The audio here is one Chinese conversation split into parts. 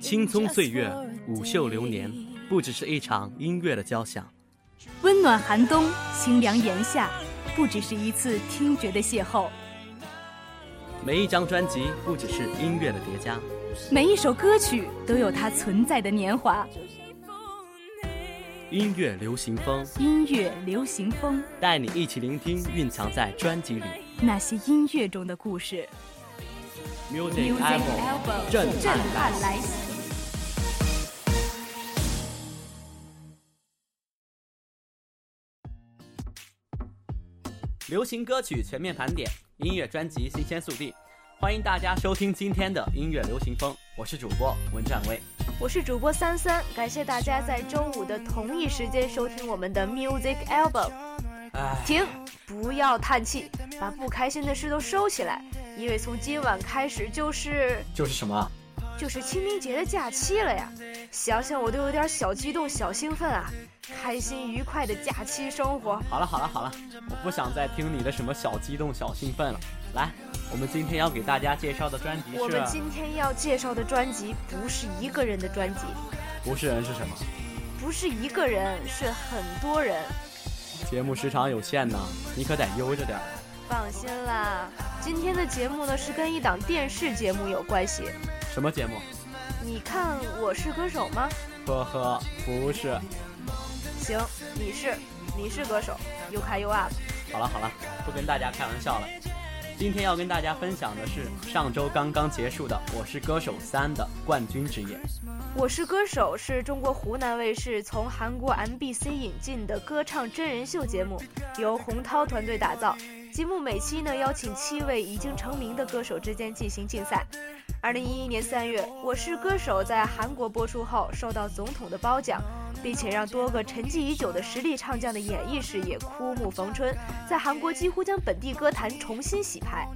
青葱岁月，舞袖流年，不只是一场音乐的交响；温暖寒冬，清凉炎夏，不只是一次听觉的邂逅。每一张专辑，不只是音乐的叠加；每一首歌曲，都有它存在的年华。音乐流行风，音乐流行风，带你一起聆听蕴藏在专辑里那些音乐中的故事。Music Album，震撼来袭。流行歌曲全面盘点，音乐专辑新鲜速递。欢迎大家收听今天的音乐流行风，我是主播文占威，我是主播三三，感谢大家在周五的同一时间收听我们的 Music Album。停，不要叹气，把不开心的事都收起来，因为从今晚开始就是就是什么？就是清明节的假期了呀！想想我都有点小激动、小兴奋啊！开心愉快的假期生活。好了好了好了，我不想再听你的什么小激动、小兴奋了。来，我们今天要给大家介绍的专辑是。我们今天要介绍的专辑不是一个人的专辑。不是人是什么？不是一个人，是很多人。节目时长有限呢，你可得悠着点。放心啦，今天的节目呢是跟一档电视节目有关系。什么节目？你看我是歌手吗？呵呵，不是。行，你是，你是歌手，又开又 up。好了好了，不跟大家开玩笑了。今天要跟大家分享的是上周刚刚结束的《我是歌手三》的冠军之夜。《我是歌手》是中国湖南卫视从韩国 MBC 引进的歌唱真人秀节目，由洪涛团队打造。节目每期呢邀请七位已经成名的歌手之间进行竞赛。二零一一年三月，《我是歌手》在韩国播出后，受到总统的褒奖，并且让多个沉寂已久的实力唱将的演艺事业枯木逢春，在韩国几乎将本地歌坛重新洗牌。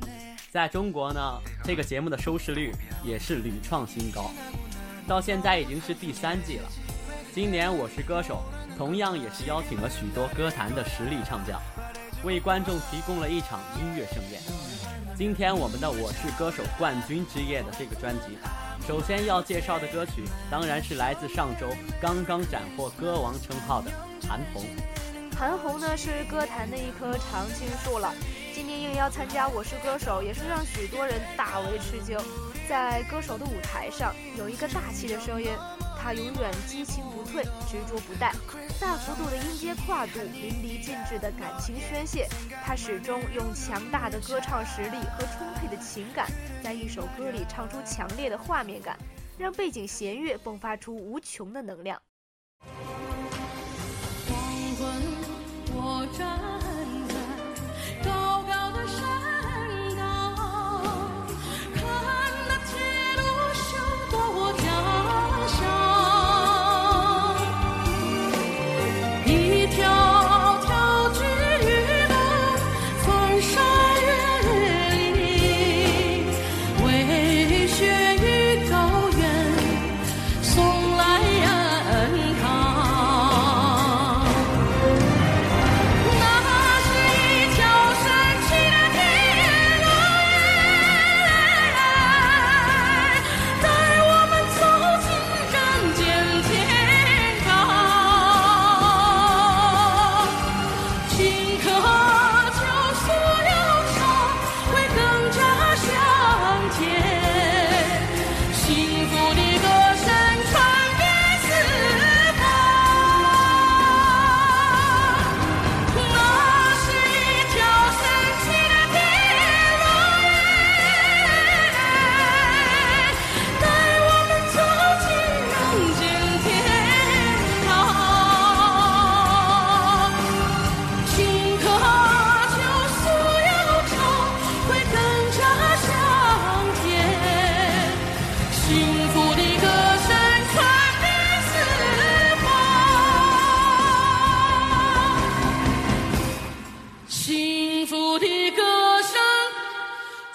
在中国呢，这个节目的收视率也是屡创新高，到现在已经是第三季了。今年《我是歌手》同样也是邀请了许多歌坛的实力唱将，为观众提供了一场音乐盛宴。今天我们的《我是歌手》冠军之夜的这个专辑，首先要介绍的歌曲当然是来自上周刚刚斩获歌王称号的韩红。韩红呢是歌坛的一棵常青树了，今年应邀参加《我是歌手》，也是让许多人大为吃惊。在歌手的舞台上，有一个大气的声音。他永远激情不退，执着不怠，大幅度的音阶跨度，淋漓尽致的感情宣泄。他始终用强大的歌唱实力和充沛的情感，在一首歌里唱出强烈的画面感，让背景弦乐迸发出无穷的能量。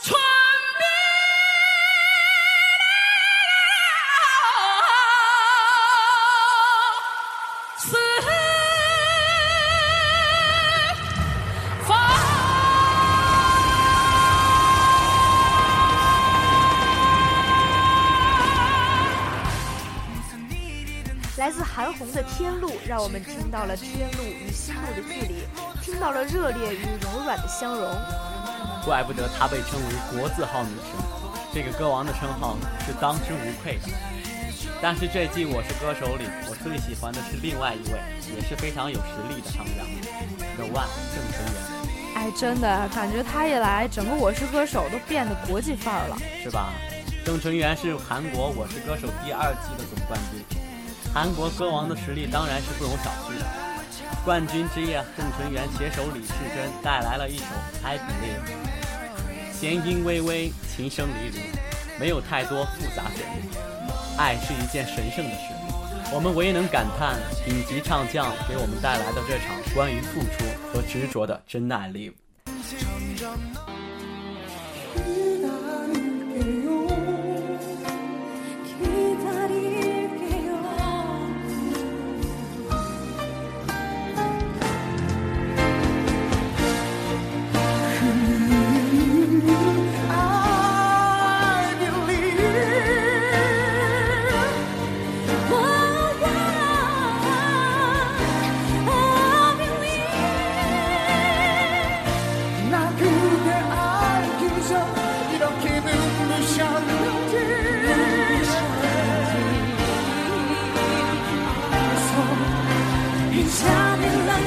传遍四方来自韩红的天路让我们听到了天路与心路的距离听到了热烈与柔软的相融。怪不得她被称为国字号女神，这个歌王的称号是当之无愧的。但是这季《我是歌手》里，我最喜欢的是另外一位，也是非常有实力的唱将，The One 郑成元。哎，真的感觉他一来，整个《我是歌手》都变得国际范儿了，是吧？郑成元是韩国《我是歌手》第二季的总冠军，韩国歌王的实力当然是不容小觑的。冠军之夜，郑成元携手李世珍带来了一首《I Believe》，弦音微微，琴声离离，没有太多复杂旋律。爱是一件神圣的事，我们唯能感叹顶级唱将给我们带来的这场关于付出和执着的真爱 live。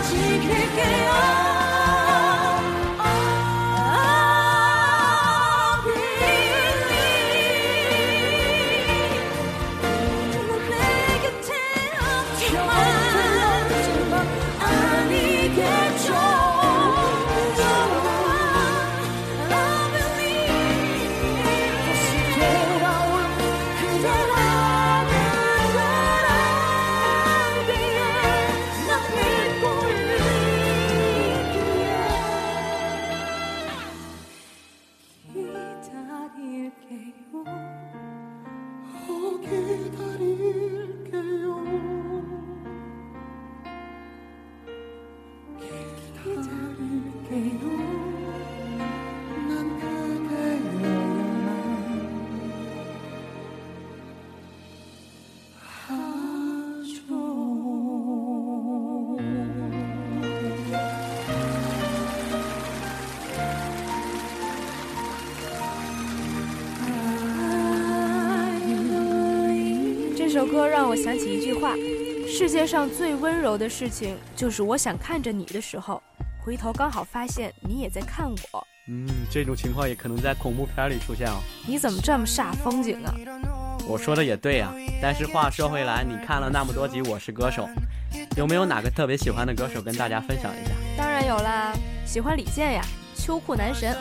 지킬게요 歌让我想起一句话：世界上最温柔的事情，就是我想看着你的时候，回头刚好发现你也在看我。嗯，这种情况也可能在恐怖片里出现哦。你怎么这么煞风景啊？我说的也对呀、但是话说回来，你看了那么多集《我是歌手》，有没有哪个特别喜欢的歌手跟大家分享一下？当然有啦，喜欢李健呀，秋裤男神，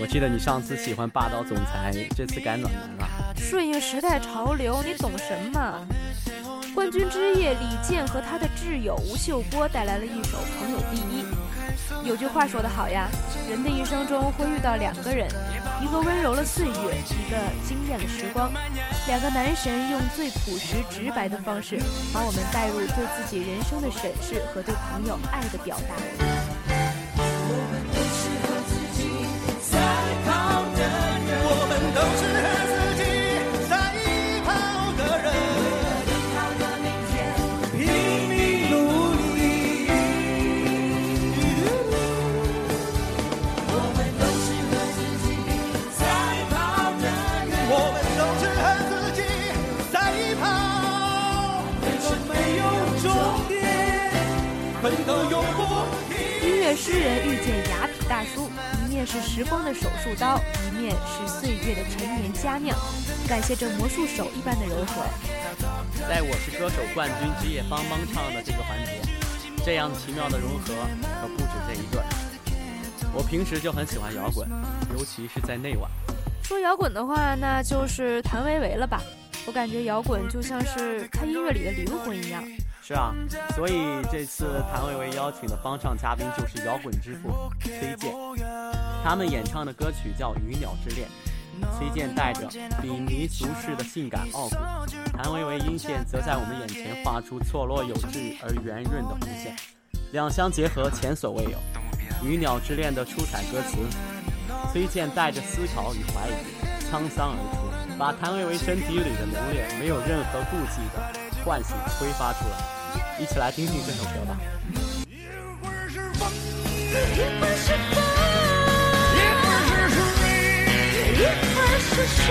我记得你上次喜欢霸道总裁，这次改暖男了。顺应时代潮流，你懂什么？冠军之夜，李健和他的挚友吴秀波带来了一首《朋友第一》。有句话说得好呀，人的一生中会遇到两个人，一个温柔了岁月，一个惊艳了时光。两个男神用最朴实直白的方式，把我们带入对自己人生的审视和对朋友爱的表达。奋斗永不停。音乐诗人遇见雅痞大叔，一面是时光的手术刀，一面是岁月的陈年佳酿。感谢这魔术手一般的柔和。在我是歌手冠军之夜帮帮唱的这个环节，这样奇妙的融合可不止这一对。我平时就很喜欢摇滚，尤其是在内晚。说摇滚的话，那就是谭维维了吧？我感觉摇滚就像是他音乐里的灵魂一样。是啊，所以这次谭维维邀请的帮唱嘉宾就是摇滚之父崔健，他们演唱的歌曲叫《鱼鸟之恋》。崔健带着比尼俗世的性感傲骨，谭维维音线则在我们眼前画出错落有致而圆润的弧线，两相结合前所未有。《鱼鸟之恋》的出彩歌词，崔健带着思考与怀疑，沧桑而出，把谭维维身体里的浓烈没有任何顾忌的唤醒、挥发出来。一起来听听这首歌吧。一会是风，一会是风，一会是水，一会儿是水，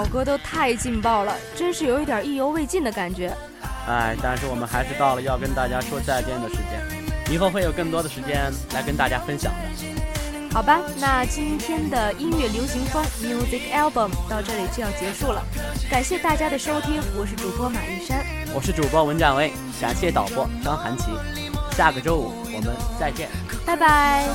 好歌都太劲爆了，真是有一点意犹未尽的感觉。哎，但是我们还是到了要跟大家说再见的时间，以后会有更多的时间来跟大家分享的。好吧，那今天的音乐流行风 Music Album 到这里就要结束了，感谢大家的收听，我是主播马玉山，我是主播文展威，感谢导播张涵琪，下个周五我们再见。拜拜。